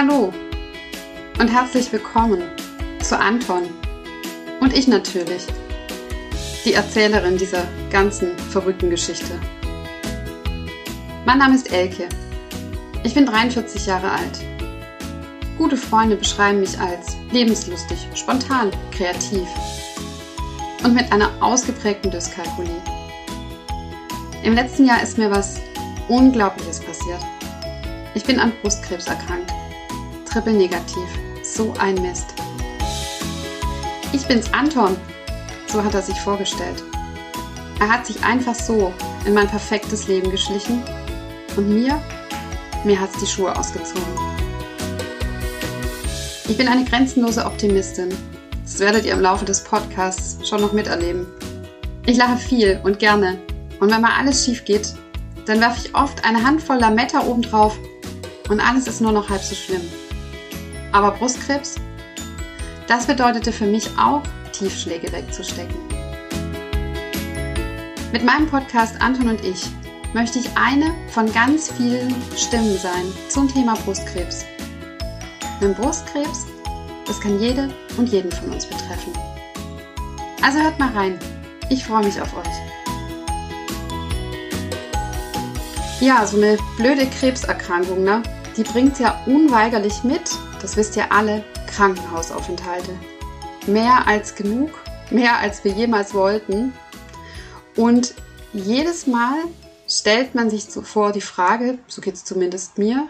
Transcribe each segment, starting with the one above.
Hallo und herzlich willkommen zu Anton und ich natürlich, die Erzählerin dieser ganzen verrückten Geschichte. Mein Name ist Elke. Ich bin 43 Jahre alt. Gute Freunde beschreiben mich als lebenslustig, spontan, kreativ und mit einer ausgeprägten Dyskalkulie. Im letzten Jahr ist mir was Unglaubliches passiert. Ich bin an Brustkrebs erkrankt. Triple negativ. So ein Mist. Ich bin's Anton. So hat er sich vorgestellt. Er hat sich einfach so in mein perfektes Leben geschlichen und mir, mir hat's die Schuhe ausgezogen. Ich bin eine grenzenlose Optimistin. Das werdet ihr im Laufe des Podcasts schon noch miterleben. Ich lache viel und gerne. Und wenn mal alles schief geht, dann werfe ich oft eine Handvoll Lametta obendrauf und alles ist nur noch halb so schlimm. Aber Brustkrebs? Das bedeutete für mich auch, Tiefschläge wegzustecken. Mit meinem Podcast Anton und ich möchte ich eine von ganz vielen Stimmen sein zum Thema Brustkrebs. Denn Brustkrebs, das kann jede und jeden von uns betreffen. Also hört mal rein. Ich freue mich auf euch. Ja, so eine blöde Krebserkrankung, ne? Die bringt ja unweigerlich mit, das wisst ihr alle, Krankenhausaufenthalte. Mehr als genug, mehr als wir jemals wollten. Und jedes Mal stellt man sich zuvor die Frage, so geht es zumindest mir,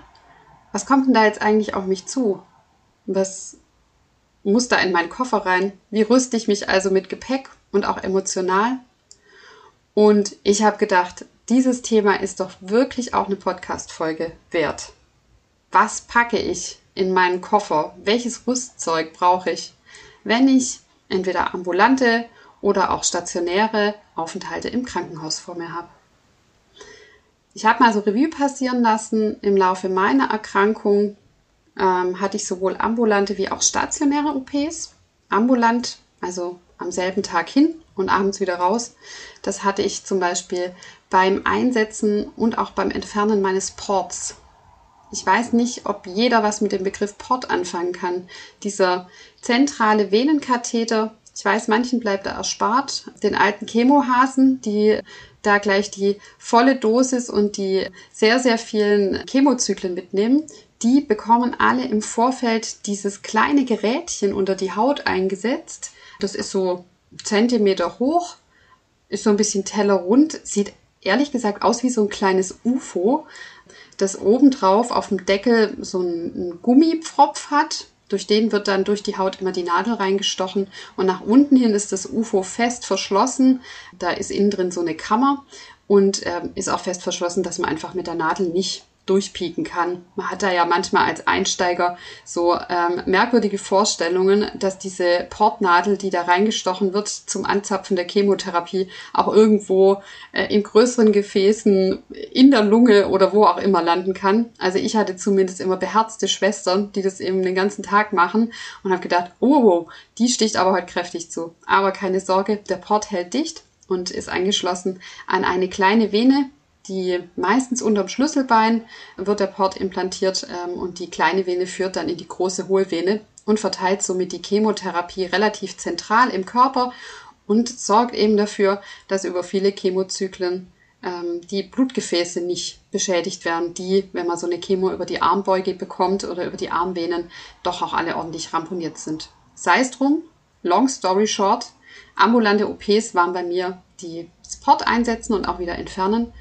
was kommt denn da jetzt eigentlich auf mich zu? Was muss da in meinen Koffer rein? Wie rüste ich mich also mit Gepäck und auch emotional? Und ich habe gedacht, dieses Thema ist doch wirklich auch eine Podcast-Folge wert. Was packe ich in meinen Koffer? Welches Rüstzeug brauche ich, wenn ich entweder ambulante oder auch stationäre Aufenthalte im Krankenhaus vor mir habe? Ich habe mal so Revue passieren lassen. Im Laufe meiner Erkrankung ähm, hatte ich sowohl ambulante wie auch stationäre OPs. Ambulant, also am selben Tag hin und abends wieder raus. Das hatte ich zum Beispiel beim Einsetzen und auch beim Entfernen meines Ports. Ich weiß nicht, ob jeder was mit dem Begriff Port anfangen kann. Dieser zentrale Venenkatheter, ich weiß, manchen bleibt er erspart. Den alten Chemohasen, die da gleich die volle Dosis und die sehr, sehr vielen Chemozyklen mitnehmen, die bekommen alle im Vorfeld dieses kleine Gerätchen unter die Haut eingesetzt. Das ist so Zentimeter hoch, ist so ein bisschen tellerrund, sieht ehrlich gesagt aus wie so ein kleines UFO, das obendrauf auf dem Deckel so einen Gummipfropf hat. Durch den wird dann durch die Haut immer die Nadel reingestochen und nach unten hin ist das UFO fest verschlossen. Da ist innen drin so eine Kammer und äh, ist auch fest verschlossen, dass man einfach mit der Nadel nicht durchpieken kann. Man hat da ja manchmal als Einsteiger so ähm, merkwürdige Vorstellungen, dass diese Portnadel, die da reingestochen wird zum Anzapfen der Chemotherapie, auch irgendwo äh, in größeren Gefäßen in der Lunge oder wo auch immer landen kann. Also ich hatte zumindest immer beherzte Schwestern, die das eben den ganzen Tag machen und habe gedacht, oh, die sticht aber heute kräftig zu. Aber keine Sorge, der Port hält dicht und ist angeschlossen an eine kleine Vene, die meistens unterm Schlüsselbein wird der Port implantiert ähm, und die kleine Vene führt dann in die große Hohlvene und verteilt somit die Chemotherapie relativ zentral im Körper und sorgt eben dafür, dass über viele Chemozyklen ähm, die Blutgefäße nicht beschädigt werden, die, wenn man so eine Chemo über die Armbeuge bekommt oder über die Armvenen, doch auch alle ordentlich ramponiert sind. Sei es drum, long story short, ambulante OPs waren bei mir die Sport einsetzen und auch wieder entfernen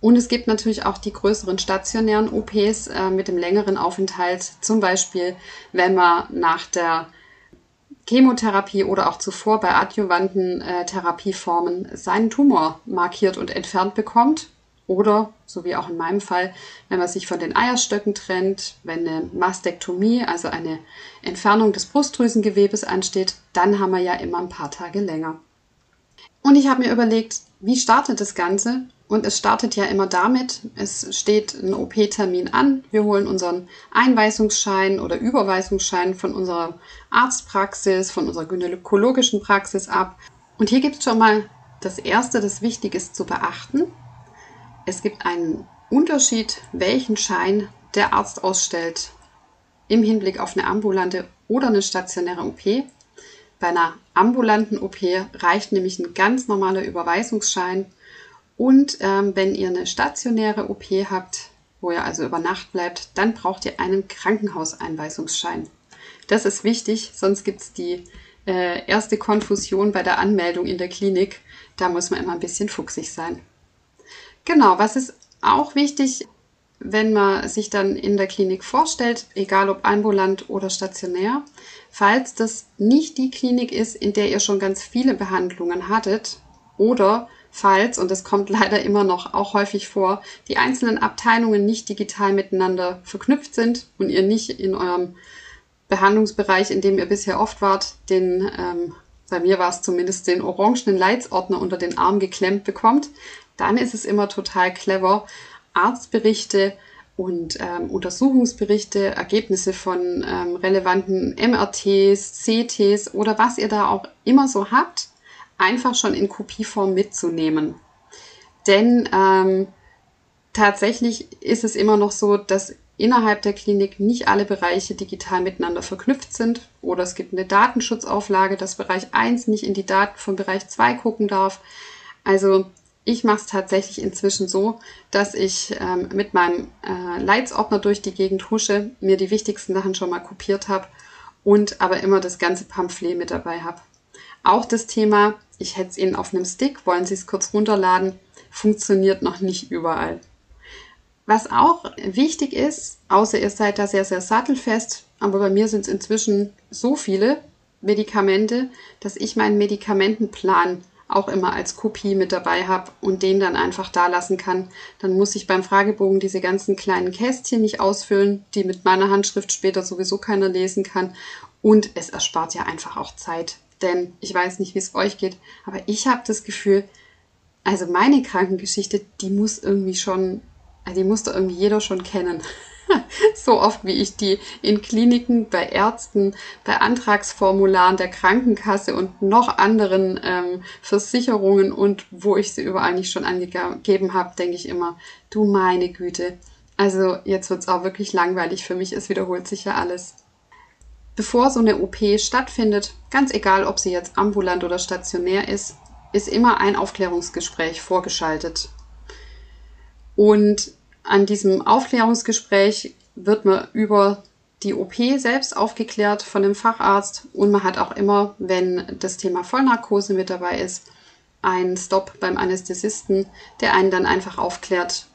und es gibt natürlich auch die größeren stationären OPs äh, mit dem längeren Aufenthalt, zum Beispiel wenn man nach der Chemotherapie oder auch zuvor bei adjuvanten äh, Therapieformen seinen Tumor markiert und entfernt bekommt. Oder, so wie auch in meinem Fall, wenn man sich von den Eierstöcken trennt, wenn eine Mastektomie, also eine Entfernung des Brustdrüsengewebes ansteht, dann haben wir ja immer ein paar Tage länger. Und ich habe mir überlegt, wie startet das Ganze? Und es startet ja immer damit, es steht ein OP-Termin an, wir holen unseren Einweisungsschein oder Überweisungsschein von unserer Arztpraxis, von unserer gynäkologischen Praxis ab. Und hier gibt es schon mal das Erste, das wichtig ist zu beachten. Es gibt einen Unterschied, welchen Schein der Arzt ausstellt. im Hinblick auf eine ambulante oder eine stationäre OP. Bei einer ambulanten OP reicht nämlich ein ganz normaler Überweisungsschein. Und ähm, wenn ihr eine stationäre OP habt, wo ihr also über Nacht bleibt, dann braucht ihr einen Krankenhauseinweisungsschein. Das ist wichtig, sonst gibt es die äh, erste Konfusion bei der Anmeldung in der Klinik. Da muss man immer ein bisschen fuchsig sein. Genau, was ist auch wichtig, wenn man sich dann in der Klinik vorstellt, egal ob ambulant oder stationär, falls das nicht die Klinik ist, in der ihr schon ganz viele Behandlungen hattet oder falls, und das kommt leider immer noch auch häufig vor, die einzelnen Abteilungen nicht digital miteinander verknüpft sind und ihr nicht in eurem Behandlungsbereich, in dem ihr bisher oft wart, den, ähm, bei mir war es zumindest den orangenen Leitsordner unter den Arm geklemmt bekommt, dann ist es immer total clever, Arztberichte und ähm, Untersuchungsberichte, Ergebnisse von ähm, relevanten MRTs, CTs oder was ihr da auch immer so habt, einfach schon in Kopieform mitzunehmen. Denn ähm, tatsächlich ist es immer noch so, dass innerhalb der Klinik nicht alle Bereiche digital miteinander verknüpft sind oder es gibt eine Datenschutzauflage, dass Bereich 1 nicht in die Daten von Bereich 2 gucken darf. Also ich mache es tatsächlich inzwischen so, dass ich ähm, mit meinem äh, Leitsordner durch die Gegend husche, mir die wichtigsten Sachen schon mal kopiert habe und aber immer das ganze Pamphlet mit dabei habe. Auch das Thema, ich hätte es Ihnen auf einem Stick, wollen Sie es kurz runterladen, funktioniert noch nicht überall. Was auch wichtig ist, außer ihr seid da sehr, sehr sattelfest, aber bei mir sind es inzwischen so viele Medikamente, dass ich meinen Medikamentenplan auch immer als Kopie mit dabei habe und den dann einfach da lassen kann. Dann muss ich beim Fragebogen diese ganzen kleinen Kästchen nicht ausfüllen, die mit meiner Handschrift später sowieso keiner lesen kann. Und es erspart ja einfach auch Zeit. Denn ich weiß nicht, wie es euch geht, aber ich habe das Gefühl, also meine Krankengeschichte, die muss irgendwie schon, die muss da irgendwie jeder schon kennen. so oft wie ich die in Kliniken, bei Ärzten, bei Antragsformularen der Krankenkasse und noch anderen ähm, Versicherungen und wo ich sie überall nicht schon angegeben habe, denke ich immer, du meine Güte. Also jetzt wird es auch wirklich langweilig für mich, es wiederholt sich ja alles. Bevor so eine OP stattfindet, ganz egal, ob sie jetzt ambulant oder stationär ist, ist immer ein Aufklärungsgespräch vorgeschaltet. Und an diesem Aufklärungsgespräch wird man über die OP selbst aufgeklärt von dem Facharzt und man hat auch immer, wenn das Thema Vollnarkose mit dabei ist, einen Stop beim Anästhesisten, der einen dann einfach aufklärt,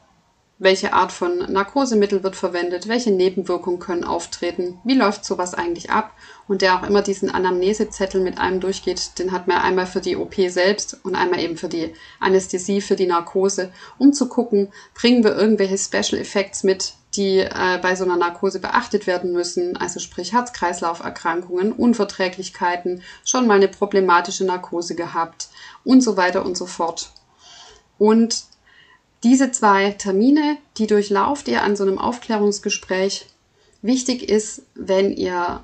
welche Art von Narkosemittel wird verwendet, welche Nebenwirkungen können auftreten, wie läuft sowas eigentlich ab? Und der auch immer diesen Anamnesezettel mit einem durchgeht, den hat man einmal für die OP selbst und einmal eben für die Anästhesie, für die Narkose, um zu gucken, bringen wir irgendwelche Special Effects mit, die äh, bei so einer Narkose beachtet werden müssen, also sprich Herz-Kreislauf-Erkrankungen, Unverträglichkeiten, schon mal eine problematische Narkose gehabt und so weiter und so fort. Und diese zwei Termine, die durchlauft ihr an so einem Aufklärungsgespräch. Wichtig ist, wenn ihr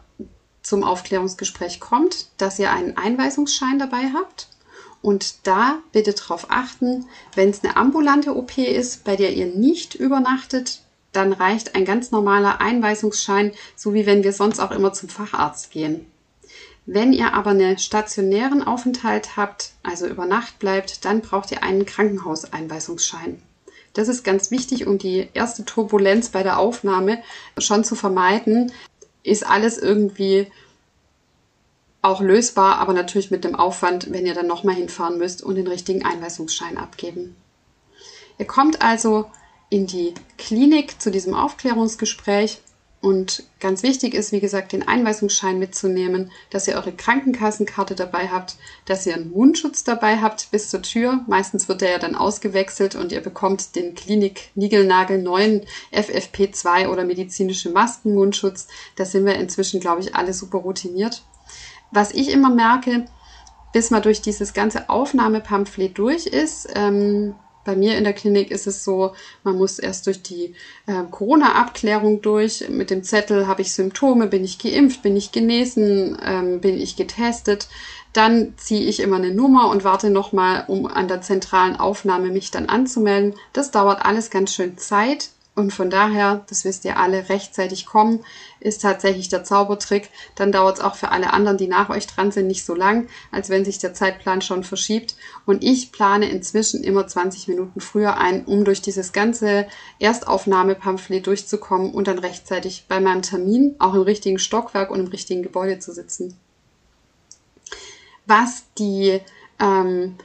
zum Aufklärungsgespräch kommt, dass ihr einen Einweisungsschein dabei habt. Und da bitte darauf achten, wenn es eine ambulante OP ist, bei der ihr nicht übernachtet, dann reicht ein ganz normaler Einweisungsschein, so wie wenn wir sonst auch immer zum Facharzt gehen. Wenn ihr aber einen stationären Aufenthalt habt, also über Nacht bleibt, dann braucht ihr einen Krankenhauseinweisungsschein. Das ist ganz wichtig, um die erste Turbulenz bei der Aufnahme schon zu vermeiden. Ist alles irgendwie auch lösbar, aber natürlich mit dem Aufwand, wenn ihr dann nochmal hinfahren müsst und den richtigen Einweisungsschein abgeben. Ihr kommt also in die Klinik zu diesem Aufklärungsgespräch und ganz wichtig ist, wie gesagt, den Einweisungsschein mitzunehmen, dass ihr eure Krankenkassenkarte dabei habt, dass ihr einen Mundschutz dabei habt bis zur Tür. Meistens wird der ja dann ausgewechselt und ihr bekommt den Klinik Nigelnagel neuen FFP2 oder medizinische Maskenmundschutz. Da sind wir inzwischen, glaube ich, alle super routiniert. Was ich immer merke, bis man durch dieses ganze Aufnahmepamphlet durch ist, ähm, bei mir in der Klinik ist es so, man muss erst durch die äh, Corona-Abklärung durch. Mit dem Zettel habe ich Symptome, bin ich geimpft, bin ich genesen, ähm, bin ich getestet. Dann ziehe ich immer eine Nummer und warte nochmal, um an der zentralen Aufnahme mich dann anzumelden. Das dauert alles ganz schön Zeit Und von daher, das wisst ihr alle, rechtzeitig kommen ist tatsächlich der Zaubertrick. Dann dauert es auch für alle anderen, die nach euch dran sind, nicht so lang, als wenn sich der Zeitplan schon verschiebt. Und ich plane inzwischen immer 20 Minuten früher ein, um durch dieses ganze Erstaufnahmepamphlet durchzukommen und dann rechtzeitig bei meinem Termin auch im richtigen Stockwerk und im richtigen Gebäude zu sitzen. Was die ähm,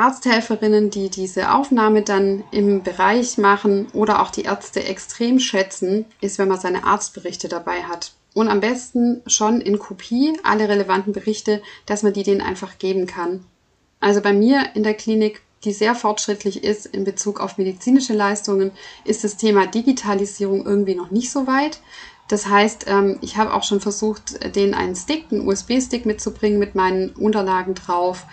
Arzthelferinnen, die diese Aufnahme dann im Bereich machen oder auch die Ärzte extrem schätzen, ist, wenn man seine Arztberichte dabei hat. Und am besten schon in Kopie alle relevanten Berichte, dass man die denen einfach geben kann. Also bei mir in der Klinik, die sehr fortschrittlich ist in Bezug auf medizinische Leistungen, ist das Thema Digitalisierung irgendwie noch nicht so weit. Das heißt, ähm, ich habe auch schon versucht, denen einen Stick, einen USB-Stick mitzubringen mit meinen Unterlagen drauf.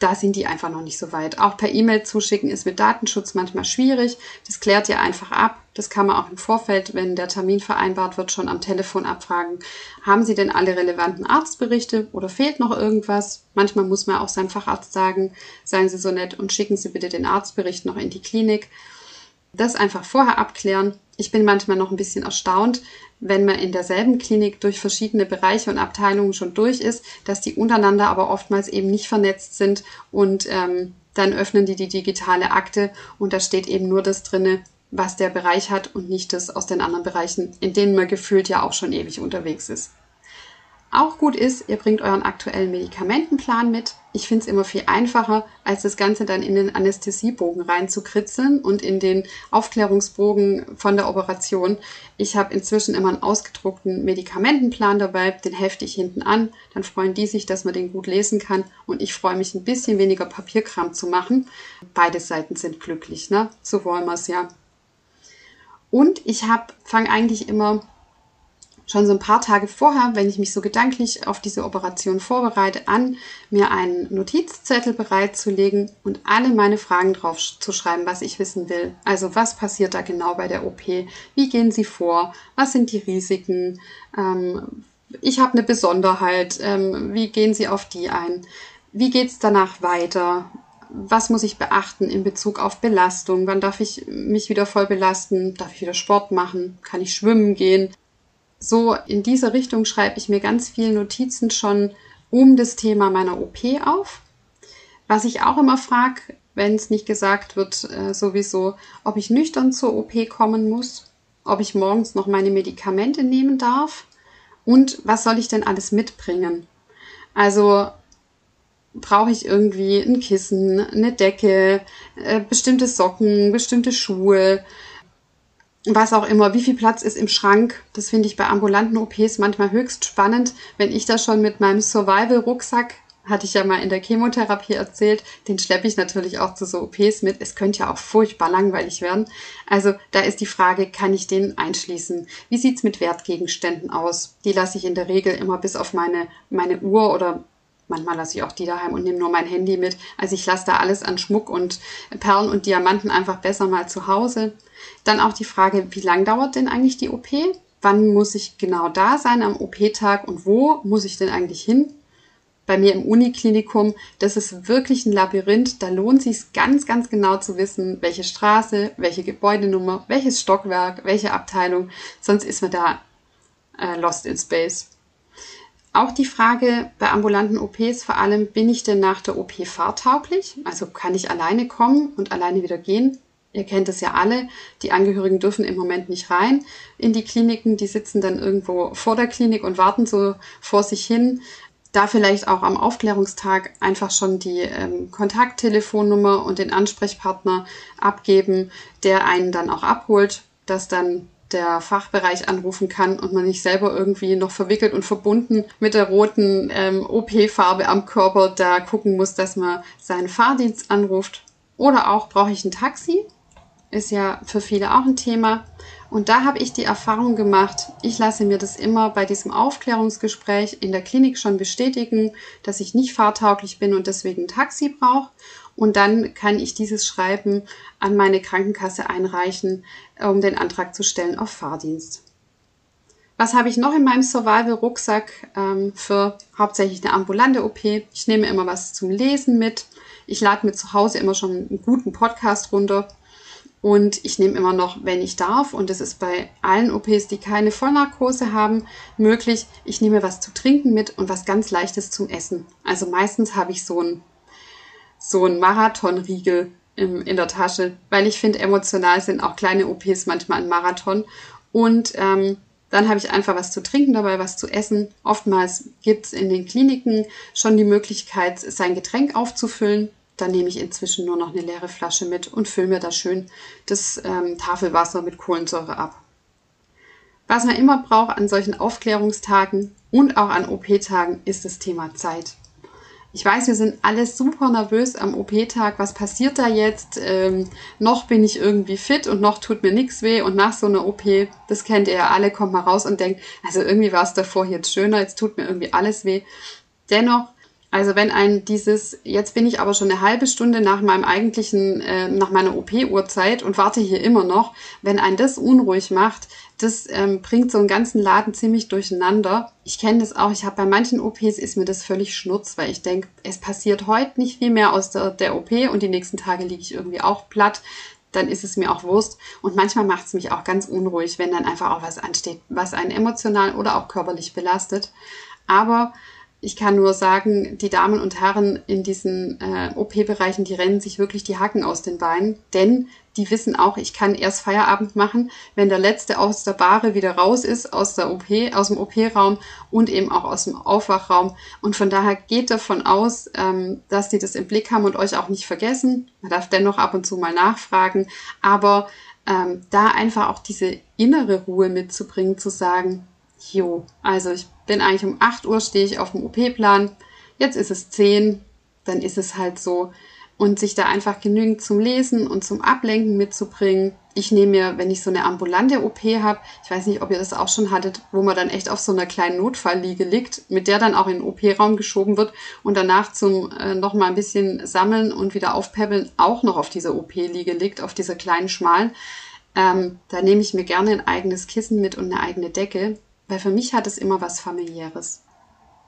Da sind die einfach noch nicht so weit. Auch per E-Mail zuschicken ist mit Datenschutz manchmal schwierig. Das klärt ihr einfach ab. Das kann man auch im Vorfeld, wenn der Termin vereinbart wird, schon am Telefon abfragen. Haben Sie denn alle relevanten Arztberichte oder fehlt noch irgendwas? Manchmal muss man auch seinem Facharzt sagen, seien Sie so nett und schicken Sie bitte den Arztbericht noch in die Klinik. Das einfach vorher abklären. Ich bin manchmal noch ein bisschen erstaunt, wenn man in derselben Klinik durch verschiedene Bereiche und Abteilungen schon durch ist, dass die untereinander aber oftmals eben nicht vernetzt sind und ähm, dann öffnen die die digitale Akte und da steht eben nur das drinne, was der Bereich hat und nicht das aus den anderen Bereichen, in denen man gefühlt ja auch schon ewig unterwegs ist. Auch gut ist, ihr bringt euren aktuellen Medikamentenplan mit. Ich finde es immer viel einfacher, als das Ganze dann in den Anästhesiebogen reinzukritzeln und in den Aufklärungsbogen von der Operation. Ich habe inzwischen immer einen ausgedruckten Medikamentenplan dabei, den hefte ich hinten an. Dann freuen die sich, dass man den gut lesen kann und ich freue mich ein bisschen weniger Papierkram zu machen. Beide Seiten sind glücklich, ne? So wollen wir es ja. Und ich habe, fange eigentlich immer schon so ein paar Tage vorher, wenn ich mich so gedanklich auf diese Operation vorbereite, an, mir einen Notizzettel bereitzulegen und alle meine Fragen drauf zu schreiben, was ich wissen will. Also was passiert da genau bei der OP? Wie gehen Sie vor? Was sind die Risiken? Ähm, ich habe eine Besonderheit. Ähm, wie gehen Sie auf die ein? Wie geht es danach weiter? was muss ich beachten in Bezug auf Belastung? Wann darf ich mich wieder voll belasten? Darf ich wieder Sport machen? Kann ich schwimmen gehen? So in diese Richtung schreibe ich mir ganz viele Notizen schon um das Thema meiner OP auf. Was ich auch immer frage, wenn es nicht gesagt wird, äh, sowieso, ob ich nüchtern zur OP kommen muss, ob ich morgens noch meine Medikamente nehmen darf und was soll ich denn alles mitbringen. Also brauche ich irgendwie ein Kissen, eine Decke, äh, bestimmte Socken, bestimmte Schuhe, was auch immer, wie viel Platz ist im Schrank. Das finde ich bei ambulanten OPs manchmal höchst spannend, wenn ich da schon mit meinem Survival-Rucksack, hatte ich ja mal in der Chemotherapie erzählt, den schleppe ich natürlich auch zu so OPs mit. Es könnte ja auch furchtbar langweilig werden. Also da ist die Frage, kann ich den einschließen? Wie sieht's mit Wertgegenständen aus? Die lasse ich in der Regel immer bis auf meine, meine Uhr oder Manchmal lasse ich auch die daheim und nehme nur mein Handy mit. Also ich lasse da alles an Schmuck und Perlen und Diamanten einfach besser mal zu Hause. Dann auch die Frage, wie lang dauert denn eigentlich die OP? Wann muss ich genau da sein am OP-Tag und wo muss ich denn eigentlich hin? Bei mir im Uniklinikum, das ist wirklich ein Labyrinth. Da lohnt sich ganz, ganz genau zu wissen, welche Straße, welche Gebäudenummer, welches Stockwerk, welche Abteilung. Sonst ist man da äh, lost in space. Auch die Frage bei ambulanten OPs vor allem, bin ich denn nach der OP fahrtauglich? Also kann ich alleine kommen und alleine wieder gehen? Ihr kennt es ja alle, die Angehörigen dürfen im Moment nicht rein in die Kliniken, die sitzen dann irgendwo vor der Klinik und warten so vor sich hin. Da vielleicht auch am Aufklärungstag einfach schon die ähm, Kontakttelefonnummer und den Ansprechpartner abgeben, der einen dann auch abholt, dass dann der Fachbereich anrufen kann und man nicht selber irgendwie noch verwickelt und verbunden mit der roten ähm, OP-Farbe am Körper da gucken muss, dass man seinen Fahrdienst anruft. Oder auch brauche ich ein Taxi, ist ja für viele auch ein Thema. Und da habe ich die Erfahrung gemacht, ich lasse mir das immer bei diesem Aufklärungsgespräch in der Klinik schon bestätigen, dass ich nicht fahrtauglich bin und deswegen ein Taxi brauche. Und dann kann ich dieses Schreiben an meine Krankenkasse einreichen, um den Antrag zu stellen auf Fahrdienst. Was habe ich noch in meinem Survival-Rucksack ähm, für hauptsächlich eine ambulante OP? Ich nehme immer was zum Lesen mit. Ich lade mir zu Hause immer schon einen guten Podcast runter Und ich nehme immer noch, wenn ich darf, und das ist bei allen OPs, die keine Vollnarkose haben, möglich, ich nehme was zu trinken mit und was ganz Leichtes zum Essen. Also meistens habe ich so ein, so ein Marathonriegel in, in der Tasche, weil ich finde, emotional sind auch kleine OPs manchmal ein Marathon. Und ähm, dann habe ich einfach was zu trinken dabei, was zu essen. Oftmals gibt es in den Kliniken schon die Möglichkeit, sein Getränk aufzufüllen. Dann nehme ich inzwischen nur noch eine leere Flasche mit und fülle mir da schön das ähm, Tafelwasser mit Kohlensäure ab. Was man immer braucht an solchen Aufklärungstagen und auch an OP-Tagen ist das Thema Zeit. Ich weiß, wir sind alle super nervös am OP-Tag. Was passiert da jetzt? Ähm, noch bin ich irgendwie fit und noch tut mir nichts weh. Und nach so einer OP, das kennt ihr ja alle, kommt mal raus und denkt, also irgendwie war es davor jetzt schöner, jetzt tut mir irgendwie alles weh. Dennoch also wenn ein dieses, jetzt bin ich aber schon eine halbe Stunde nach meinem eigentlichen, äh, nach meiner OP-Uhrzeit und warte hier immer noch, wenn ein das unruhig macht, das ähm, bringt so einen ganzen Laden ziemlich durcheinander. Ich kenne das auch, ich habe bei manchen OPs ist mir das völlig schnurz, weil ich denke, es passiert heute nicht viel mehr aus der, der OP und die nächsten Tage liege ich irgendwie auch platt dann ist es mir auch Wurst. Und manchmal macht es mich auch ganz unruhig, wenn dann einfach auch was ansteht, was einen emotional oder auch körperlich belastet. Aber ich kann nur sagen, die Damen und Herren in diesen äh, OP-Bereichen, die rennen sich wirklich die Hacken aus den Beinen, denn die wissen auch, ich kann erst Feierabend machen, wenn der letzte aus der Bahre wieder raus ist, aus der OP, aus dem OP-Raum und eben auch aus dem Aufwachraum. Und von daher geht davon aus, ähm, dass die das im Blick haben und euch auch nicht vergessen. Man darf dennoch ab und zu mal nachfragen, aber ähm, da einfach auch diese innere Ruhe mitzubringen, zu sagen, jo, also ich bin eigentlich um 8 Uhr stehe ich auf dem OP-Plan, jetzt ist es 10, dann ist es halt so. Und sich da einfach genügend zum Lesen und zum Ablenken mitzubringen. Ich nehme mir, wenn ich so eine ambulante OP habe, ich weiß nicht, ob ihr das auch schon hattet, wo man dann echt auf so einer kleinen Notfallliege liegt, mit der dann auch in den OP-Raum geschoben wird und danach zum äh, nochmal ein bisschen sammeln und wieder aufpäppeln auch noch auf dieser OP-Liege liegt, auf dieser kleinen schmalen. Ähm, da nehme ich mir gerne ein eigenes Kissen mit und eine eigene Decke, weil für mich hat es immer was familiäres.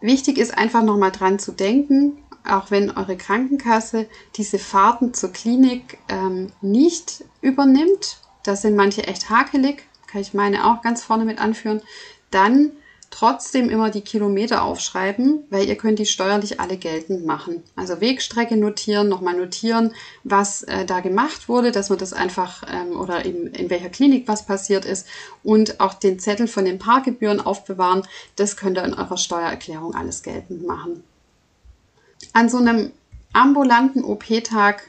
Wichtig ist einfach nochmal dran zu denken, auch wenn eure Krankenkasse diese Fahrten zur Klinik ähm, nicht übernimmt, da sind manche echt hakelig, kann ich meine auch ganz vorne mit anführen, dann trotzdem immer die Kilometer aufschreiben, weil ihr könnt die steuerlich alle geltend machen. Also Wegstrecke notieren, nochmal notieren, was äh, da gemacht wurde, dass man das einfach ähm, oder in, in welcher Klinik was passiert ist und auch den Zettel von den Parkgebühren aufbewahren. Das könnt ihr in eurer Steuererklärung alles geltend machen. An so einem ambulanten OP-Tag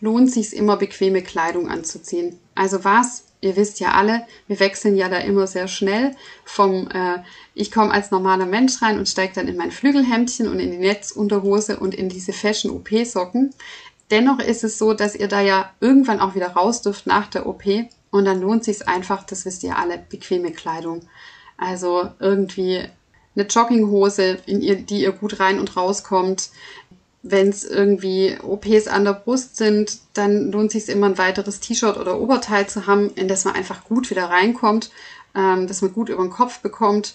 lohnt sich immer bequeme Kleidung anzuziehen. Also was ihr wisst ja alle, wir wechseln ja da immer sehr schnell vom, äh, ich komme als normaler Mensch rein und steige dann in mein Flügelhemdchen und in die Netzunterhose und in diese Fashion-OP-Socken. Dennoch ist es so, dass ihr da ja irgendwann auch wieder raus dürft nach der OP und dann lohnt sich einfach, das wisst ihr alle, bequeme Kleidung. Also irgendwie eine Jogginghose, in ihr, die ihr gut rein und rauskommt, wenn es irgendwie OPs an der Brust sind, dann lohnt sich immer ein weiteres T-Shirt oder Oberteil zu haben, in das man einfach gut wieder reinkommt, ähm, dass man gut über den Kopf bekommt.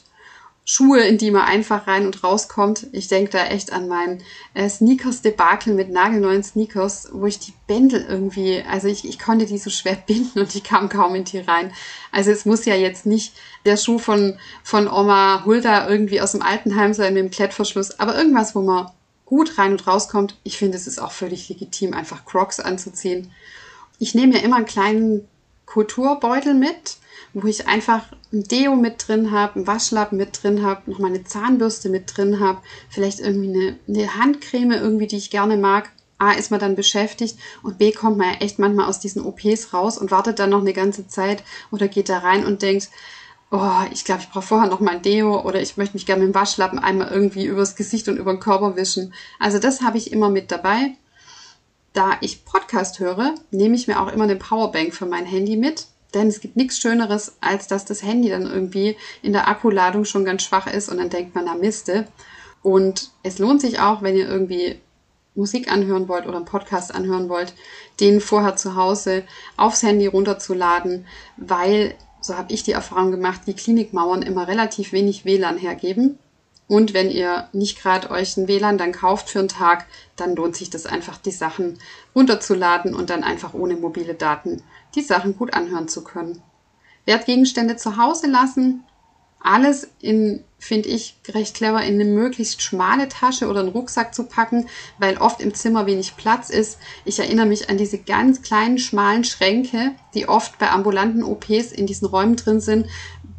Schuhe, in die man einfach rein und rauskommt. Ich denke da echt an mein äh, Sneakers-Debakel mit nagelneuen Sneakers, wo ich die Bändel irgendwie, also ich, ich konnte die so schwer binden und ich kam kaum in die rein. Also es muss ja jetzt nicht der Schuh von, von Oma Hulda irgendwie aus dem Altenheim sein mit dem Klettverschluss, aber irgendwas, wo man gut rein und rauskommt. Ich finde, es ist auch völlig legitim, einfach Crocs anzuziehen. Ich nehme mir immer einen kleinen Kulturbeutel mit, wo ich einfach ein Deo mit drin habe, ein Waschlappen mit drin habe, noch mal eine Zahnbürste mit drin habe, vielleicht irgendwie eine, eine Handcreme irgendwie, die ich gerne mag. A ist man dann beschäftigt und B kommt man ja echt manchmal aus diesen OPs raus und wartet dann noch eine ganze Zeit oder geht da rein und denkt, oh, ich glaube, ich brauche vorher noch mal ein Deo oder ich möchte mich gerne mit dem Waschlappen einmal irgendwie übers Gesicht und über den Körper wischen. Also das habe ich immer mit dabei. Da ich Podcast höre, nehme ich mir auch immer eine Powerbank für mein Handy mit. Denn es gibt nichts Schöneres, als dass das Handy dann irgendwie in der Akkuladung schon ganz schwach ist und dann denkt man, na Miste. Und es lohnt sich auch, wenn ihr irgendwie Musik anhören wollt oder einen Podcast anhören wollt, den vorher zu Hause aufs Handy runterzuladen, weil so habe ich die Erfahrung gemacht, die Klinikmauern immer relativ wenig WLAN hergeben. Und wenn ihr nicht gerade euch ein WLAN dann kauft für einen Tag, dann lohnt sich das einfach, die Sachen runterzuladen und dann einfach ohne mobile Daten die Sachen gut anhören zu können. Wertgegenstände zu Hause lassen, alles in, finde ich, recht clever in eine möglichst schmale Tasche oder einen Rucksack zu packen, weil oft im Zimmer wenig Platz ist. Ich erinnere mich an diese ganz kleinen, schmalen Schränke, die oft bei ambulanten OPs in diesen Räumen drin sind,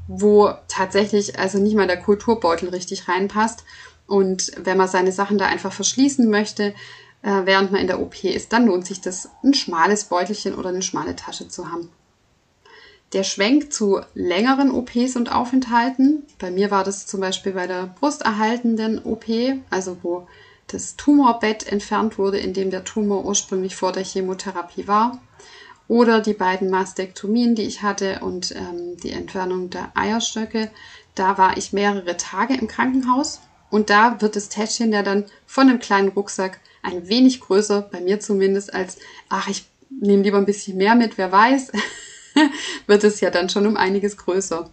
wo tatsächlich also nicht mal der Kulturbeutel richtig reinpasst. Und wenn man seine Sachen da einfach verschließen möchte, äh, während man in der OP ist, dann lohnt sich das, ein schmales Beutelchen oder eine schmale Tasche zu haben. Der Schwenk zu längeren OPs und Aufenthalten. Bei mir war das zum Beispiel bei der brusterhaltenden OP, also wo das Tumorbett entfernt wurde, in dem der Tumor ursprünglich vor der Chemotherapie war. Oder die beiden Mastektomien, die ich hatte und ähm, die Entfernung der Eierstöcke. Da war ich mehrere Tage im Krankenhaus und da wird das Täschchen ja dann von einem kleinen Rucksack ein wenig größer, bei mir zumindest, als, ach, ich nehme lieber ein bisschen mehr mit, wer weiß. wird es ja dann schon um einiges größer.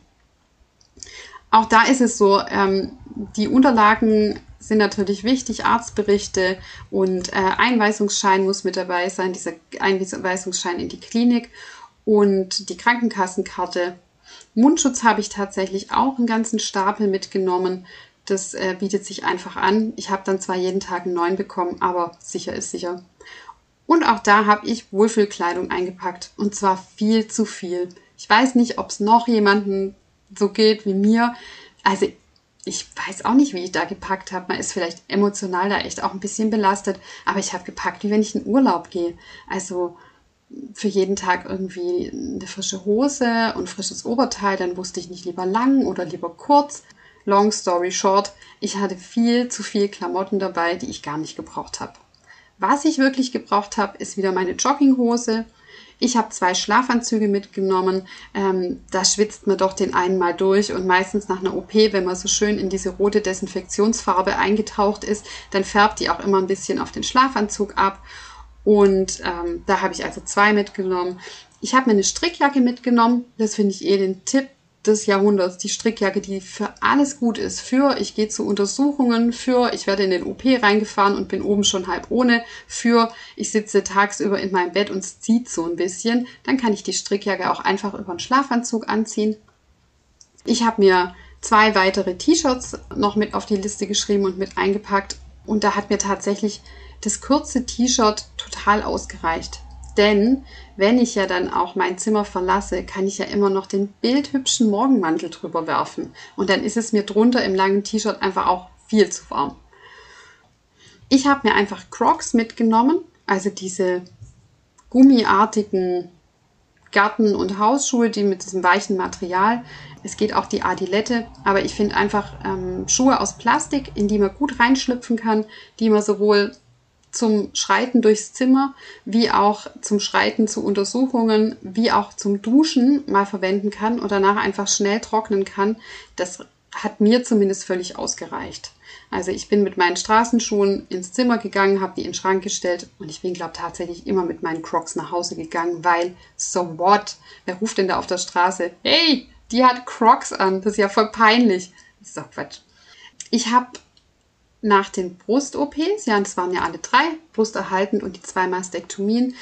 Auch da ist es so, ähm, die Unterlagen sind natürlich wichtig, Arztberichte und äh, Einweisungsschein muss mit dabei sein, dieser Einweisungsschein in die Klinik und die Krankenkassenkarte. Mundschutz habe ich tatsächlich auch einen ganzen Stapel mitgenommen. Das äh, bietet sich einfach an. Ich habe dann zwar jeden Tag einen neuen bekommen, aber sicher ist sicher. Und auch da habe ich Wohlfühlkleidung eingepackt. Und zwar viel zu viel. Ich weiß nicht, ob es noch jemanden so geht wie mir. Also ich weiß auch nicht, wie ich da gepackt habe. Man ist vielleicht emotional da echt auch ein bisschen belastet. Aber ich habe gepackt, wie wenn ich in Urlaub gehe. Also für jeden Tag irgendwie eine frische Hose und frisches Oberteil. Dann wusste ich nicht lieber lang oder lieber kurz. Long story short, ich hatte viel zu viel Klamotten dabei, die ich gar nicht gebraucht habe. Was ich wirklich gebraucht habe, ist wieder meine Jogginghose. Ich habe zwei Schlafanzüge mitgenommen. Ähm, da schwitzt man doch den einen mal durch und meistens nach einer OP, wenn man so schön in diese rote Desinfektionsfarbe eingetaucht ist, dann färbt die auch immer ein bisschen auf den Schlafanzug ab. Und ähm, da habe ich also zwei mitgenommen. Ich habe mir eine Strickjacke mitgenommen. Das finde ich eh den Tipp des Jahrhunderts, die Strickjacke, die für alles gut ist. Für ich gehe zu Untersuchungen, für ich werde in den OP reingefahren und bin oben schon halb ohne, für ich sitze tagsüber in meinem Bett und es zieht so ein bisschen. Dann kann ich die Strickjacke auch einfach über einen Schlafanzug anziehen. Ich habe mir zwei weitere T-Shirts noch mit auf die Liste geschrieben und mit eingepackt und da hat mir tatsächlich das kurze T-Shirt total ausgereicht. Denn wenn ich ja dann auch mein Zimmer verlasse, kann ich ja immer noch den bildhübschen Morgenmantel drüber werfen. Und dann ist es mir drunter im langen T-Shirt einfach auch viel zu warm. Ich habe mir einfach Crocs mitgenommen, also diese gummiartigen Garten- und Hausschuhe, die mit diesem weichen Material. Es geht auch die Adilette, aber ich finde einfach ähm, Schuhe aus Plastik, in die man gut reinschlüpfen kann, die man sowohl zum Schreiten durchs Zimmer, wie auch zum Schreiten zu Untersuchungen, wie auch zum Duschen mal verwenden kann und danach einfach schnell trocknen kann, das hat mir zumindest völlig ausgereicht. Also ich bin mit meinen Straßenschuhen ins Zimmer gegangen, habe die in den Schrank gestellt und ich bin, glaube tatsächlich immer mit meinen Crocs nach Hause gegangen, weil so what? Wer ruft denn da auf der Straße? Hey, die hat Crocs an. Das ist ja voll peinlich. Das ist doch Quatsch. Ich habe nach den Brust-OPs, ja, das waren ja alle drei, brusterhaltend und die zwei Mastektomien,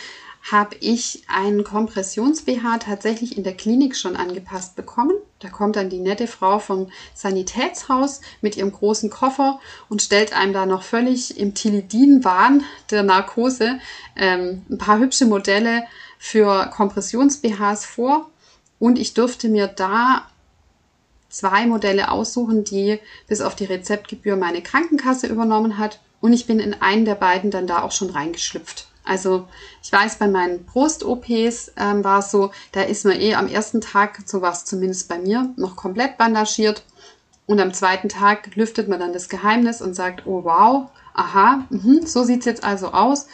habe ich einen Kompressions-BH tatsächlich in der Klinik schon angepasst bekommen. Da kommt dann die nette Frau vom Sanitätshaus mit ihrem großen Koffer und stellt einem da noch völlig im Tilidin-Wahn der Narkose ähm, ein paar hübsche Modelle für Kompressions-BHs vor. Und ich durfte mir da zwei Modelle aussuchen, die bis auf die Rezeptgebühr meine Krankenkasse übernommen hat. Und ich bin in einen der beiden dann da auch schon reingeschlüpft. Also ich weiß, bei meinen Brust-OPs ähm, war es so, da ist man eh am ersten Tag, so war es zumindest bei mir, noch komplett bandagiert. Und am zweiten Tag lüftet man dann das Geheimnis und sagt, oh wow, aha, mh, so sieht's jetzt also aus.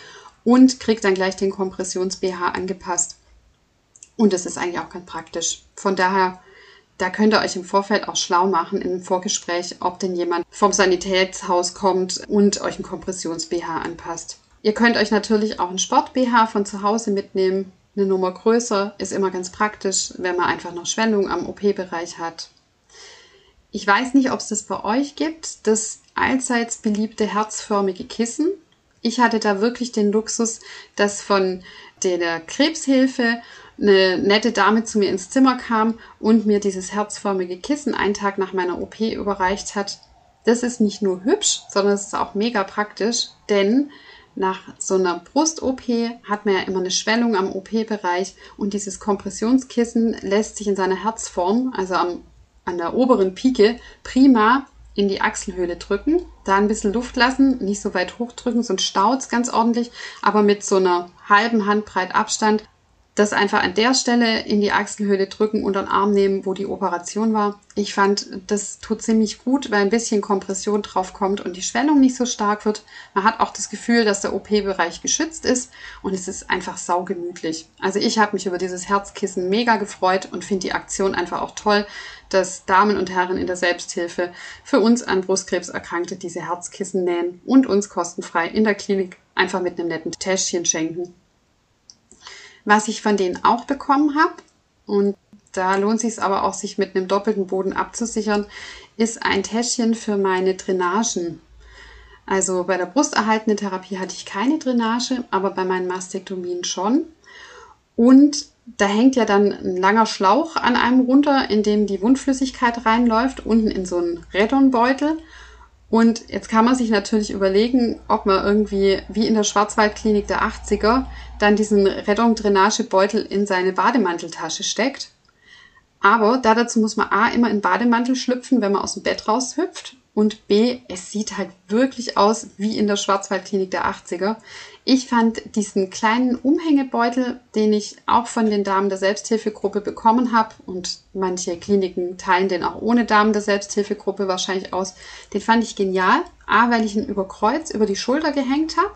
Und kriegt dann gleich den Kompressions-BH angepasst. Und das ist eigentlich auch ganz praktisch. Von daher da könnt ihr euch im Vorfeld auch schlau machen im Vorgespräch, ob denn jemand vom Sanitätshaus kommt und euch ein Kompressions-BH anpasst. Ihr könnt euch natürlich auch ein Sport-BH von zu Hause mitnehmen. Eine Nummer größer ist immer ganz praktisch, wenn man einfach noch Schwellung am OP-Bereich hat. Ich weiß nicht, ob es das bei euch gibt, das allseits beliebte herzförmige Kissen. Ich hatte da wirklich den Luxus, dass von der Krebshilfe eine nette Dame zu mir ins Zimmer kam und mir dieses herzförmige Kissen einen Tag nach meiner OP überreicht hat. Das ist nicht nur hübsch, sondern es ist auch mega praktisch, denn nach so einer Brust-OP hat man ja immer eine Schwellung am OP-Bereich und dieses Kompressionskissen lässt sich in seiner Herzform, also am, an der oberen Pike, prima in die Achselhöhle drücken, da ein bisschen Luft lassen, nicht so weit hochdrücken, sonst staut es ganz ordentlich, aber mit so einer halben Handbreit Abstand das einfach an der Stelle in die Achselhöhle drücken, unter den Arm nehmen, wo die Operation war. Ich fand, das tut ziemlich gut, weil ein bisschen Kompression drauf kommt und die Schwellung nicht so stark wird. Man hat auch das Gefühl, dass der OP-Bereich geschützt ist und es ist einfach saugemütlich. Also ich habe mich über dieses Herzkissen mega gefreut und finde die Aktion einfach auch toll, dass Damen und Herren in der Selbsthilfe für uns an Brustkrebserkrankte diese Herzkissen nähen und uns kostenfrei in der Klinik einfach mit einem netten Täschchen schenken. Was ich von denen auch bekommen habe, und da lohnt sich es aber auch, sich mit einem doppelten Boden abzusichern, ist ein Täschchen für meine Drainagen. Also bei der brusterhaltenden Therapie hatte ich keine Drainage, aber bei meinen Mastektomien schon. Und da hängt ja dann ein langer Schlauch an einem runter, in dem die Wundflüssigkeit reinläuft, unten in so einen Redonbeutel. Und jetzt kann man sich natürlich überlegen, ob man irgendwie wie in der Schwarzwaldklinik der 80er dann diesen Rettungsdrainagebeutel in seine Bademanteltasche steckt. Aber da dazu muss man A immer in Bademantel schlüpfen, wenn man aus dem Bett raushüpft. Und B, es sieht halt wirklich aus wie in der Schwarzwaldklinik der 80er. Ich fand diesen kleinen Umhängebeutel, den ich auch von den Damen der Selbsthilfegruppe bekommen habe und manche Kliniken teilen den auch ohne Damen der Selbsthilfegruppe wahrscheinlich aus, den fand ich genial. A, weil ich ihn über Kreuz über die Schulter gehängt habe.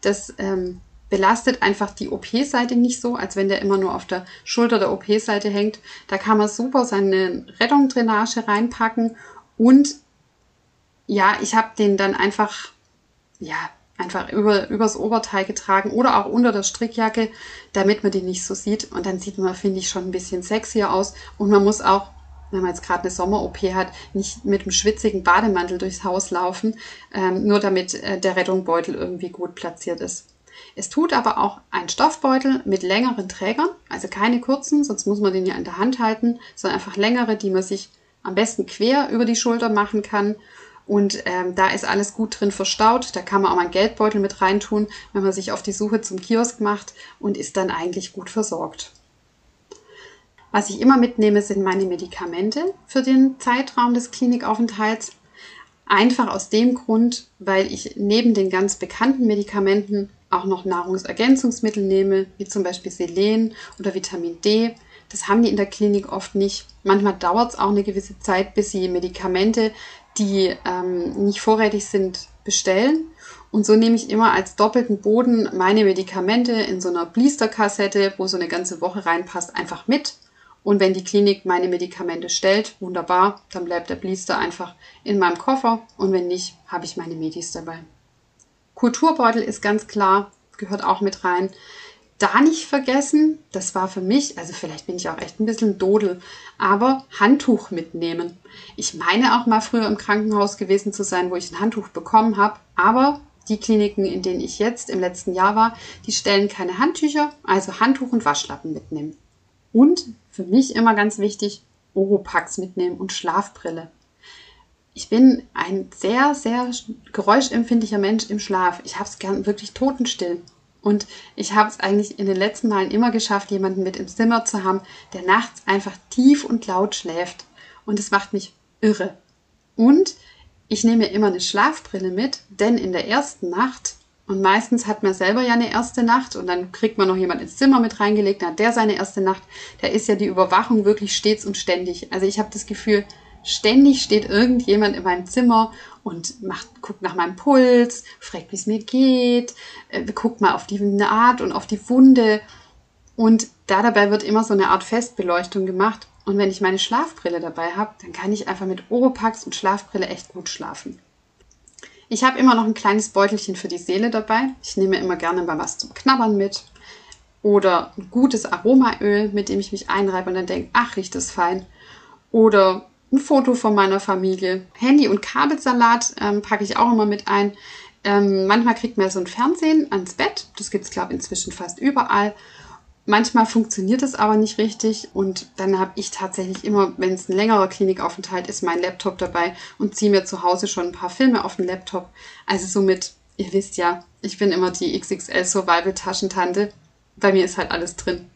Das ähm, belastet einfach die OP-Seite nicht so, als wenn der immer nur auf der Schulter der OP-Seite hängt. Da kann man super seine Rettungsdrainage reinpacken und ja, ich habe den dann einfach ja einfach über, übers Oberteil getragen oder auch unter der Strickjacke, damit man die nicht so sieht. Und dann sieht man, finde ich, schon ein bisschen sexier aus. Und man muss auch, wenn man jetzt gerade eine Sommer-OP hat, nicht mit einem schwitzigen Bademantel durchs Haus laufen, ähm, nur damit äh, der Rettungsbeutel irgendwie gut platziert ist. Es tut aber auch ein Stoffbeutel mit längeren Trägern, also keine kurzen, sonst muss man den ja in der Hand halten, sondern einfach längere, die man sich am besten quer über die Schulter machen kann und ähm, da ist alles gut drin verstaut. Da kann man auch mal einen Geldbeutel mit reintun, wenn man sich auf die Suche zum Kiosk macht und ist dann eigentlich gut versorgt. Was ich immer mitnehme, sind meine Medikamente für den Zeitraum des Klinikaufenthalts. Einfach aus dem Grund, weil ich neben den ganz bekannten Medikamenten auch noch Nahrungsergänzungsmittel nehme, wie zum Beispiel Selen oder Vitamin D. Das haben die in der Klinik oft nicht. Manchmal dauert es auch eine gewisse Zeit, bis sie Medikamente, die ähm, nicht vorrätig sind, bestellen. Und so nehme ich immer als doppelten Boden meine Medikamente in so einer Blisterkassette, wo so eine ganze Woche reinpasst, einfach mit. Und wenn die Klinik meine Medikamente stellt, wunderbar, dann bleibt der Blister einfach in meinem Koffer und wenn nicht, habe ich meine Medis dabei. Kulturbeutel ist ganz klar, gehört auch mit rein da nicht vergessen, das war für mich, also vielleicht bin ich auch echt ein bisschen Dodel, aber Handtuch mitnehmen. Ich meine auch mal früher im Krankenhaus gewesen zu sein, wo ich ein Handtuch bekommen habe, aber die Kliniken, in denen ich jetzt im letzten Jahr war, die stellen keine Handtücher, also Handtuch und Waschlappen mitnehmen. Und für mich immer ganz wichtig, Oropax mitnehmen und Schlafbrille. Ich bin ein sehr, sehr geräuschempfindlicher Mensch im Schlaf. Ich habe es gern wirklich totenstill. Und ich habe es eigentlich in den letzten Malen immer geschafft, jemanden mit im Zimmer zu haben, der nachts einfach tief und laut schläft. Und es macht mich irre. Und ich nehme immer eine Schlafbrille mit, denn in der ersten Nacht, und meistens hat man selber ja eine erste Nacht und dann kriegt man noch jemand ins Zimmer mit reingelegt, dann hat der seine erste Nacht, da ist ja die Überwachung wirklich stets und ständig. Also ich habe das Gefühl, ständig steht irgendjemand in meinem Zimmer und macht, guckt nach meinem Puls, fragt, wie es mir geht, äh, guckt mal auf die Naht und auf die Wunde. Und da dabei wird immer so eine Art Festbeleuchtung gemacht. Und wenn ich meine Schlafbrille dabei habe, dann kann ich einfach mit Oropax und Schlafbrille echt gut schlafen. Ich habe immer noch ein kleines Beutelchen für die Seele dabei. Ich nehme immer gerne mal was zum Knabbern mit. Oder ein gutes Aromaöl, mit dem ich mich einreibe und dann denke, ach, riecht das fein. Oder ein Foto von meiner Familie. Handy- und Kabelsalat ähm, packe ich auch immer mit ein. Ähm, manchmal kriegt man so ein Fernsehen ans Bett. Das gibt es, glaube ich, inzwischen fast überall. Manchmal funktioniert es aber nicht richtig und dann habe ich tatsächlich immer, wenn es ein längerer Klinikaufenthalt ist, meinen Laptop dabei und ziehe mir zu Hause schon ein paar Filme auf den Laptop. Also somit, ihr wisst ja, ich bin immer die XXL Survival Taschentante. Bei mir ist halt alles drin.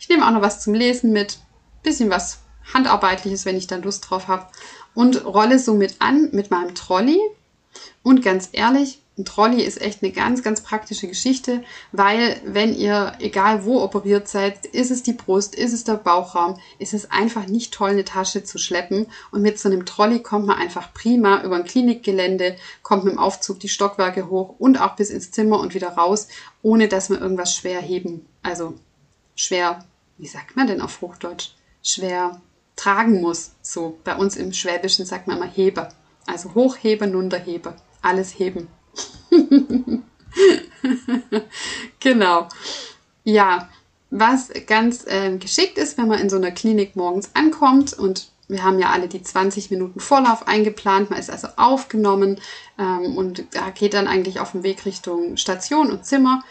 Ich nehme auch noch was zum Lesen mit, bisschen was Handarbeitliches, wenn ich dann Lust drauf habe. Und rolle somit an mit meinem Trolley. Und ganz ehrlich, ein Trolley ist echt eine ganz, ganz praktische Geschichte, weil wenn ihr, egal wo operiert seid, ist es die Brust, ist es der Bauchraum, ist es einfach nicht toll, eine Tasche zu schleppen. Und mit so einem Trolley kommt man einfach prima über ein Klinikgelände, kommt mit dem Aufzug die Stockwerke hoch und auch bis ins Zimmer und wieder raus, ohne dass man irgendwas schwer heben, also schwer, wie sagt man denn auf Hochdeutsch? Schwer tragen muss. So bei uns im Schwäbischen sagt man immer Hebe. Also hochheben, runterheben, alles heben. genau. Ja, was ganz äh, geschickt ist, wenn man in so einer Klinik morgens ankommt und wir haben ja alle die 20 Minuten Vorlauf eingeplant, man ist also aufgenommen ähm, und geht dann eigentlich auf dem Weg Richtung Station und Zimmer.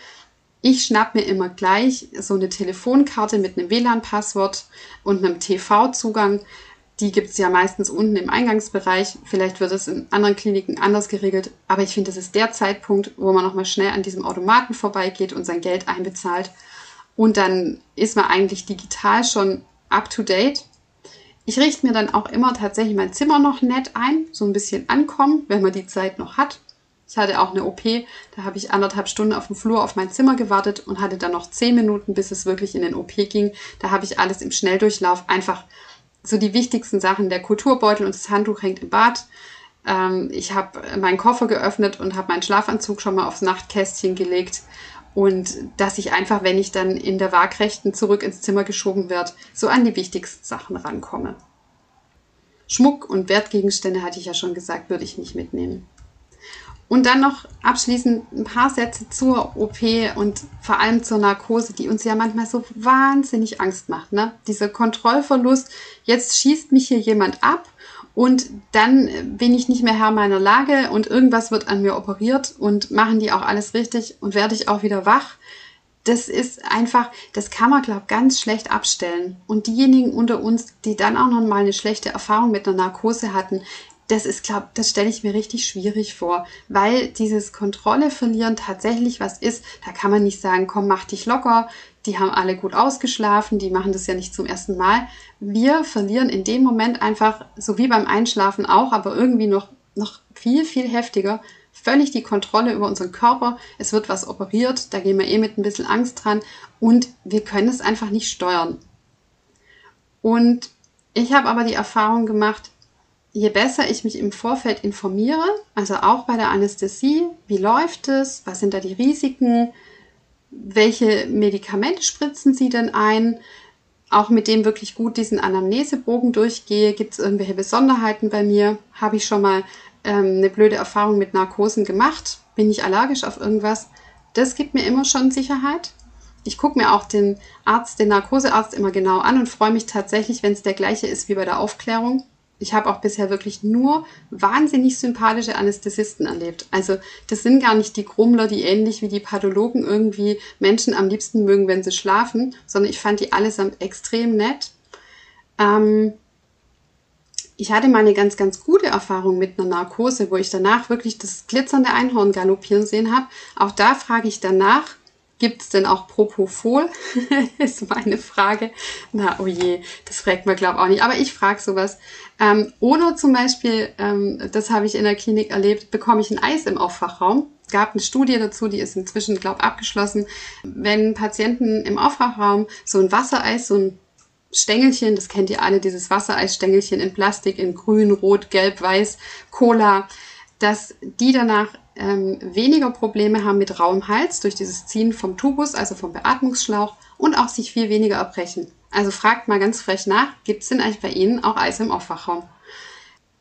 Ich schnapp mir immer gleich so eine Telefonkarte mit einem WLAN-Passwort und einem TV-Zugang. Die gibt es ja meistens unten im Eingangsbereich. Vielleicht wird es in anderen Kliniken anders geregelt. Aber ich finde, das ist der Zeitpunkt, wo man nochmal schnell an diesem Automaten vorbeigeht und sein Geld einbezahlt. Und dann ist man eigentlich digital schon up to date. Ich richte mir dann auch immer tatsächlich mein Zimmer noch nett ein, so ein bisschen ankommen, wenn man die Zeit noch hat. Ich hatte auch eine OP, da habe ich anderthalb Stunden auf dem Flur auf mein Zimmer gewartet und hatte dann noch zehn Minuten, bis es wirklich in den OP ging. Da habe ich alles im Schnelldurchlauf einfach so die wichtigsten Sachen. Der Kulturbeutel und das Handtuch hängt im Bad. Ähm, ich habe meinen Koffer geöffnet und habe meinen Schlafanzug schon mal aufs Nachtkästchen gelegt. Und dass ich einfach, wenn ich dann in der Waagrechten zurück ins Zimmer geschoben werde, so an die wichtigsten Sachen rankomme. Schmuck und Wertgegenstände, hatte ich ja schon gesagt, würde ich nicht mitnehmen. Und dann noch abschließend ein paar Sätze zur OP und vor allem zur Narkose, die uns ja manchmal so wahnsinnig Angst macht. Ne? Dieser Kontrollverlust, jetzt schießt mich hier jemand ab und dann bin ich nicht mehr Herr meiner Lage und irgendwas wird an mir operiert und machen die auch alles richtig und werde ich auch wieder wach. Das ist einfach, das kann man, glaube ich, ganz schlecht abstellen. Und diejenigen unter uns, die dann auch noch mal eine schlechte Erfahrung mit einer Narkose hatten, das ist, glaube das stelle ich mir richtig schwierig vor, weil dieses Kontrolle verlieren tatsächlich was ist. Da kann man nicht sagen, komm, mach dich locker. Die haben alle gut ausgeschlafen, die machen das ja nicht zum ersten Mal. Wir verlieren in dem Moment einfach, so wie beim Einschlafen auch, aber irgendwie noch, noch viel, viel heftiger, völlig die Kontrolle über unseren Körper. Es wird was operiert, da gehen wir eh mit ein bisschen Angst dran und wir können es einfach nicht steuern. Und ich habe aber die Erfahrung gemacht, je besser ich mich im Vorfeld informiere, also auch bei der Anästhesie, wie läuft es, was sind da die Risiken, welche Medikamente spritzen sie denn ein, auch mit dem wirklich gut diesen Anamnesebogen durchgehe, gibt es irgendwelche Besonderheiten bei mir, habe ich schon mal ähm, eine blöde Erfahrung mit Narkosen gemacht, bin ich allergisch auf irgendwas, das gibt mir immer schon Sicherheit. Ich gucke mir auch den Arzt, den Narkosearzt immer genau an und freue mich tatsächlich, wenn es der gleiche ist wie bei der Aufklärung ich habe auch bisher wirklich nur wahnsinnig sympathische Anästhesisten erlebt. Also das sind gar nicht die Grummler, die ähnlich wie die Pathologen irgendwie Menschen am liebsten mögen, wenn sie schlafen, sondern ich fand die allesamt extrem nett. Ähm, ich hatte mal eine ganz, ganz gute Erfahrung mit einer Narkose, wo ich danach wirklich das glitzernde Einhorn galoppieren sehen habe. Auch da frage ich danach, Gibt es denn auch Propofol? ist meine Frage. Na, oh je, das fragt man, glaube ich, auch nicht. Aber ich frage sowas. Ähm, oder zum Beispiel, ähm, das habe ich in der Klinik erlebt, bekomme ich ein Eis im Aufwachraum. Es gab eine Studie dazu, die ist inzwischen, glaube ich, abgeschlossen. Wenn Patienten im Aufwachraum so ein Wassereis, so ein Stängelchen, das kennt ihr alle, dieses Wassereisstängelchen in Plastik, in grün, rot, gelb, weiß, Cola, dass die danach ähm, weniger Probleme haben mit rauem Hals durch dieses Ziehen vom Tubus, also vom Beatmungsschlauch und auch sich viel weniger erbrechen. Also fragt mal ganz frech nach, gibt es denn eigentlich bei Ihnen auch Eis im Aufwachraum?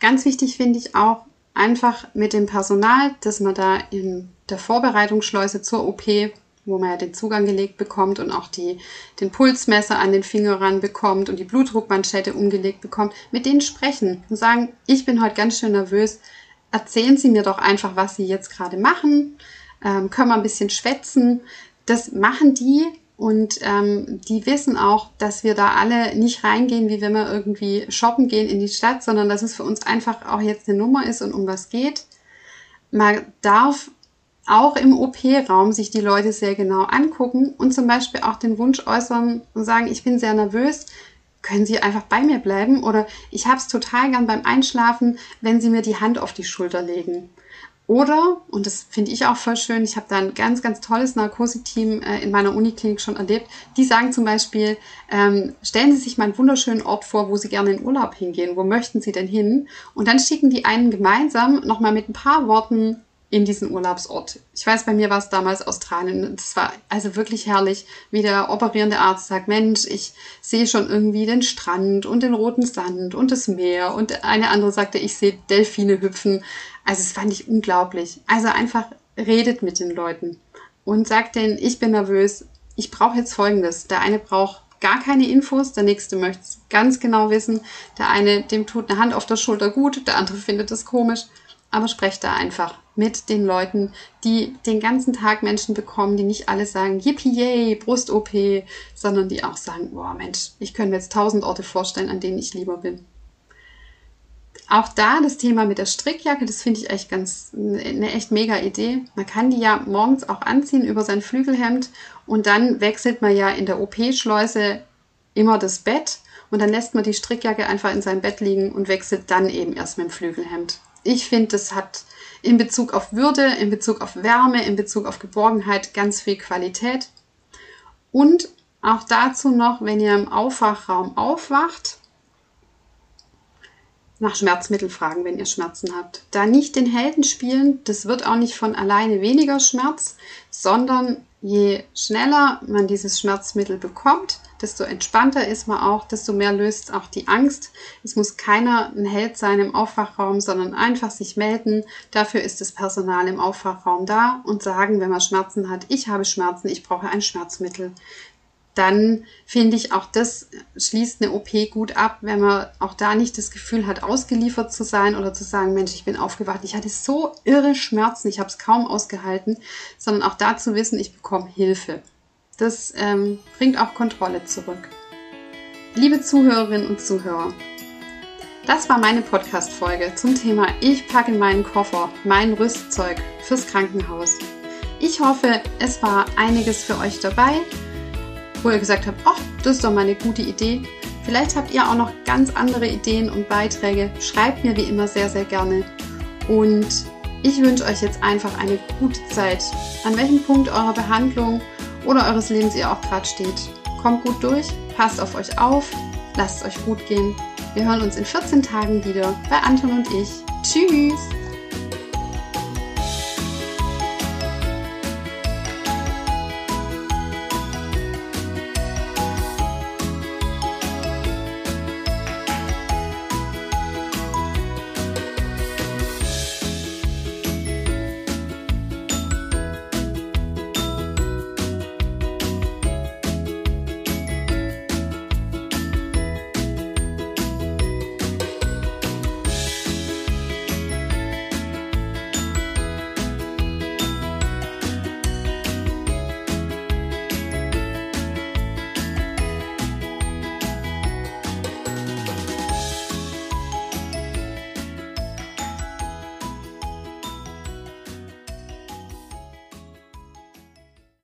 Ganz wichtig finde ich auch einfach mit dem Personal, dass man da in der Vorbereitungsschleuse zur OP wo man ja den Zugang gelegt bekommt und auch die, den Pulsmesser an den Finger ran bekommt und die Blutdruckmanschette umgelegt bekommt, mit denen sprechen und sagen, ich bin heute ganz schön nervös, erzählen Sie mir doch einfach, was Sie jetzt gerade machen, ähm, können wir ein bisschen schwätzen. Das machen die und ähm, die wissen auch, dass wir da alle nicht reingehen, wie wenn wir irgendwie shoppen gehen in die Stadt, sondern dass es für uns einfach auch jetzt eine Nummer ist und um was geht. Man darf auch im OP-Raum sich die Leute sehr genau angucken und zum Beispiel auch den Wunsch äußern und sagen, ich bin sehr nervös, können Sie einfach bei mir bleiben oder ich habe es total gern beim Einschlafen, wenn Sie mir die Hand auf die Schulter legen. Oder, und das finde ich auch voll schön, ich habe da ein ganz, ganz tolles Narkoseteam äh, in meiner Uniklinik schon erlebt, die sagen zum Beispiel, ähm, stellen Sie sich mal einen wunderschönen Ort vor, wo Sie gerne in Urlaub hingehen, wo möchten Sie denn hin? Und dann schicken die einen gemeinsam nochmal mit ein paar Worten in diesen Urlaubsort. Ich weiß, bei mir war es damals Australien. Das war also wirklich herrlich, wie der operierende Arzt sagt, Mensch, ich sehe schon irgendwie den Strand und den roten Sand und das Meer. Und eine andere sagte, ich sehe Delfine hüpfen. Also es fand ich unglaublich. Also einfach redet mit den Leuten und sagt denen, ich bin nervös, ich brauche jetzt Folgendes. Der eine braucht gar keine Infos, der nächste möchte es ganz genau wissen. Der eine, dem tut eine Hand auf der Schulter gut, der andere findet es komisch aber sprecht da einfach mit den Leuten, die den ganzen Tag Menschen bekommen, die nicht alle sagen, yippie yay, Brust-OP, sondern die auch sagen, boah Mensch, ich könnte mir jetzt tausend Orte vorstellen, an denen ich lieber bin. Auch da das Thema mit der Strickjacke, das finde ich echt ganz, eine echt mega Idee. Man kann die ja morgens auch anziehen über sein Flügelhemd und dann wechselt man ja in der OP-Schleuse immer das Bett und dann lässt man die Strickjacke einfach in seinem Bett liegen und wechselt dann eben erst mit dem Flügelhemd ich finde, das hat in Bezug auf Würde, in Bezug auf Wärme, in Bezug auf Geborgenheit ganz viel Qualität. Und auch dazu noch, wenn ihr im Aufwachraum aufwacht, nach Schmerzmittel fragen, wenn ihr Schmerzen habt. Da nicht den Helden spielen, das wird auch nicht von alleine weniger Schmerz, sondern je schneller man dieses Schmerzmittel bekommt, desto entspannter ist man auch, desto mehr löst auch die Angst. Es muss keiner ein Held sein im Aufwachraum, sondern einfach sich melden. Dafür ist das Personal im Aufwachraum da und sagen, wenn man Schmerzen hat, ich habe Schmerzen, ich brauche ein Schmerzmittel dann finde ich auch das schließt eine OP gut ab, wenn man auch da nicht das Gefühl hat, ausgeliefert zu sein oder zu sagen, Mensch, ich bin aufgewacht, ich hatte so irre Schmerzen, ich habe es kaum ausgehalten, sondern auch da zu wissen, ich bekomme Hilfe. Das ähm, bringt auch Kontrolle zurück. Liebe Zuhörerinnen und Zuhörer, das war meine Podcast-Folge zum Thema Ich packe meinen Koffer, mein Rüstzeug fürs Krankenhaus. Ich hoffe, es war einiges für euch dabei wo ihr gesagt habt, ach, das ist doch mal eine gute Idee. Vielleicht habt ihr auch noch ganz andere Ideen und Beiträge. Schreibt mir wie immer sehr, sehr gerne. Und ich wünsche euch jetzt einfach eine gute Zeit. An welchem Punkt eurer Behandlung oder eures Lebens ihr auch gerade steht. Kommt gut durch, passt auf euch auf, lasst es euch gut gehen. Wir hören uns in 14 Tagen wieder bei Anton und ich. Tschüss!